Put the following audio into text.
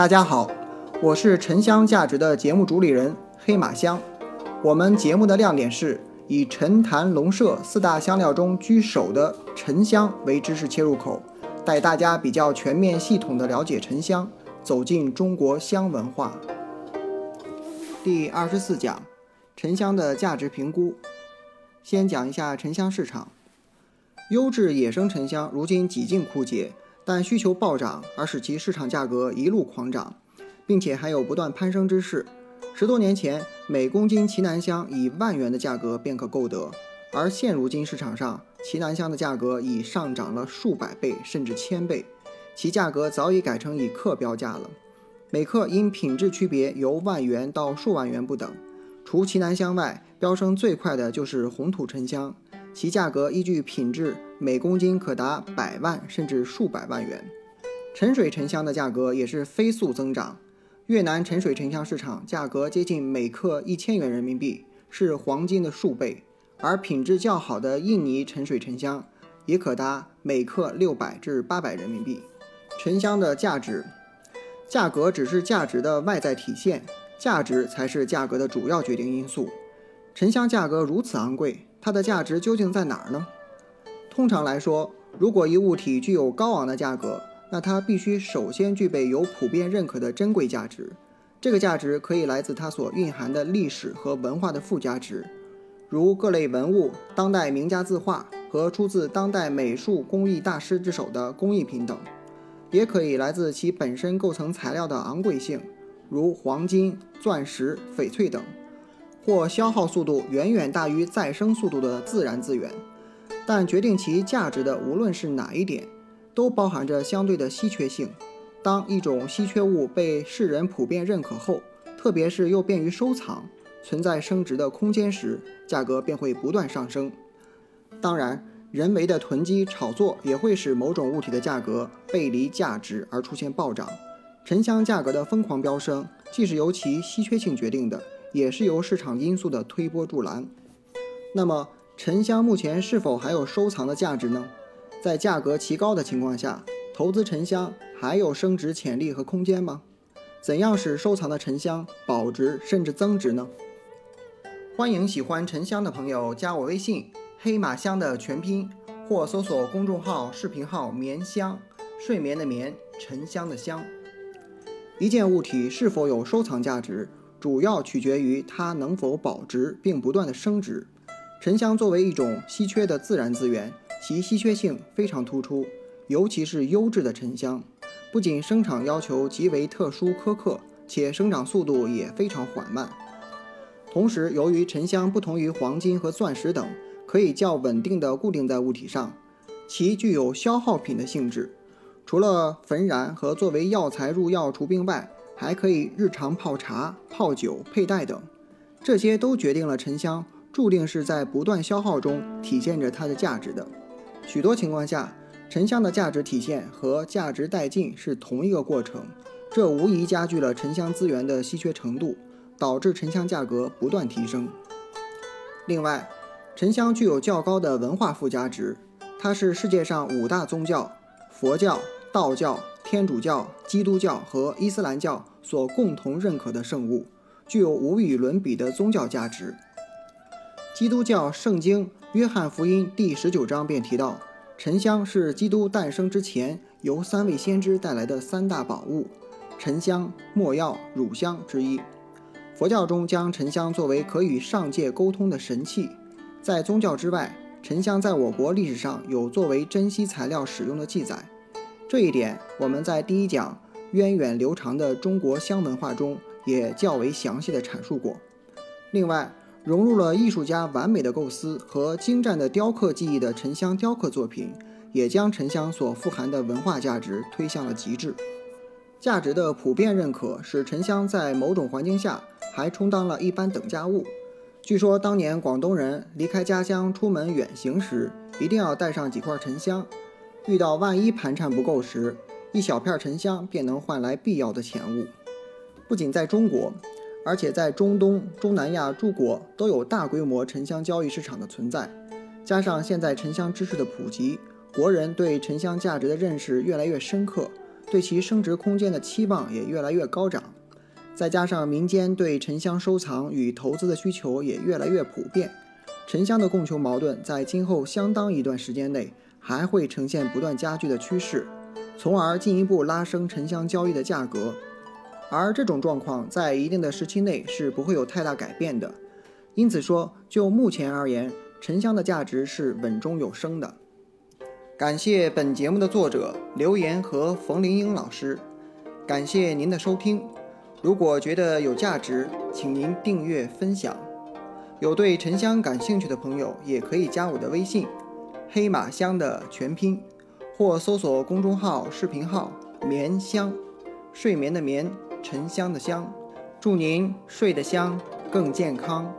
大家好，我是沉香价值的节目主理人黑马香。我们节目的亮点是以沉檀龙麝四大香料中居首的沉香为知识切入口，带大家比较全面系统的了解沉香，走进中国香文化。第二十四讲，沉香的价值评估。先讲一下沉香市场，优质野生沉香如今几近枯竭。但需求暴涨，而使其市场价格一路狂涨，并且还有不断攀升之势。十多年前，每公斤奇楠香以万元的价格便可购得，而现如今市场上奇楠香的价格已上涨了数百倍甚至千倍，其价格早已改成以克标价了。每克因品质区别由万元到数万元不等。除奇楠香外，飙升最快的就是红土沉香。其价格依据品质，每公斤可达百万甚至数百万元。沉水沉香的价格也是飞速增长。越南沉水沉香市场价格接近每克一千元人民币，是黄金的数倍。而品质较好的印尼沉水沉香也可达每克六百至八百人民币。沉香的价值，价格只是价值的外在体现，价值才是价格的主要决定因素。沉香价格如此昂贵。它的价值究竟在哪儿呢？通常来说，如果一物体具有高昂的价格，那它必须首先具备有普遍认可的珍贵价值。这个价值可以来自它所蕴含的历史和文化的附加值，如各类文物、当代名家字画和出自当代美术工艺大师之手的工艺品等；也可以来自其本身构成材料的昂贵性，如黄金、钻石、翡翠等。或消耗速度远远大于再生速度的自然资源，但决定其价值的无论是哪一点，都包含着相对的稀缺性。当一种稀缺物被世人普遍认可后，特别是又便于收藏、存在升值的空间时，价格便会不断上升。当然，人为的囤积炒作也会使某种物体的价格背离价值而出现暴涨。沉香价格的疯狂飙升，既是由其稀缺性决定的。也是由市场因素的推波助澜。那么，沉香目前是否还有收藏的价值呢？在价格奇高的情况下，投资沉香还有升值潜力和空间吗？怎样使收藏的沉香保值甚至增值呢？欢迎喜欢沉香的朋友加我微信“黑马香”的全拼，或搜索公众号、视频号“眠香”，睡眠的眠，沉香的香。一件物体是否有收藏价值？主要取决于它能否保值并不断的升值。沉香作为一种稀缺的自然资源，其稀缺性非常突出，尤其是优质的沉香，不仅生产要求极为特殊苛刻，且生长速度也非常缓慢。同时，由于沉香不同于黄金和钻石等，可以较稳定的固定在物体上，其具有消耗品的性质。除了焚燃和作为药材入药除病外，还可以日常泡茶、泡酒、佩戴等，这些都决定了沉香注定是在不断消耗中体现着它的价值的。许多情况下，沉香的价值体现和价值殆尽是同一个过程，这无疑加剧了沉香资源的稀缺程度，导致沉香价格不断提升。另外，沉香具有较高的文化附加值，它是世界上五大宗教——佛教、道教。天主教、基督教和伊斯兰教所共同认可的圣物，具有无与伦比的宗教价值。基督教圣经《约翰福音》第十九章便提到，沉香是基督诞生之前由三位先知带来的三大宝物——沉香、墨药、乳香之一。佛教中将沉香作为可与上界沟通的神器。在宗教之外，沉香在我国历史上有作为珍稀材料使用的记载。这一点，我们在第一讲源远流长的中国香文化中也较为详细的阐述过。另外，融入了艺术家完美的构思和精湛的雕刻技艺的沉香雕刻作品，也将沉香所富含的文化价值推向了极致。价值的普遍认可，使沉香在某种环境下还充当了一般等价物。据说，当年广东人离开家乡出门远行时，一定要带上几块沉香。遇到万一盘缠不够时，一小片沉香便能换来必要的钱物。不仅在中国，而且在中东、中南亚诸国都有大规模沉香交易市场的存在。加上现在沉香知识的普及，国人对沉香价值的认识越来越深刻，对其升值空间的期望也越来越高涨。再加上民间对沉香收藏与投资的需求也越来越普遍，沉香的供求矛盾在今后相当一段时间内还会呈现不断加剧的趋势，从而进一步拉升沉香交易的价格。而这种状况在一定的时期内是不会有太大改变的。因此说，就目前而言，沉香的价值是稳中有升的。感谢本节目的作者刘岩和冯玲英老师，感谢您的收听。如果觉得有价值，请您订阅分享。有对沉香感兴趣的朋友，也可以加我的微信“黑马香”的全拼，或搜索公众号、视频号“眠香”，睡眠的眠，沉香的香。祝您睡得香，更健康。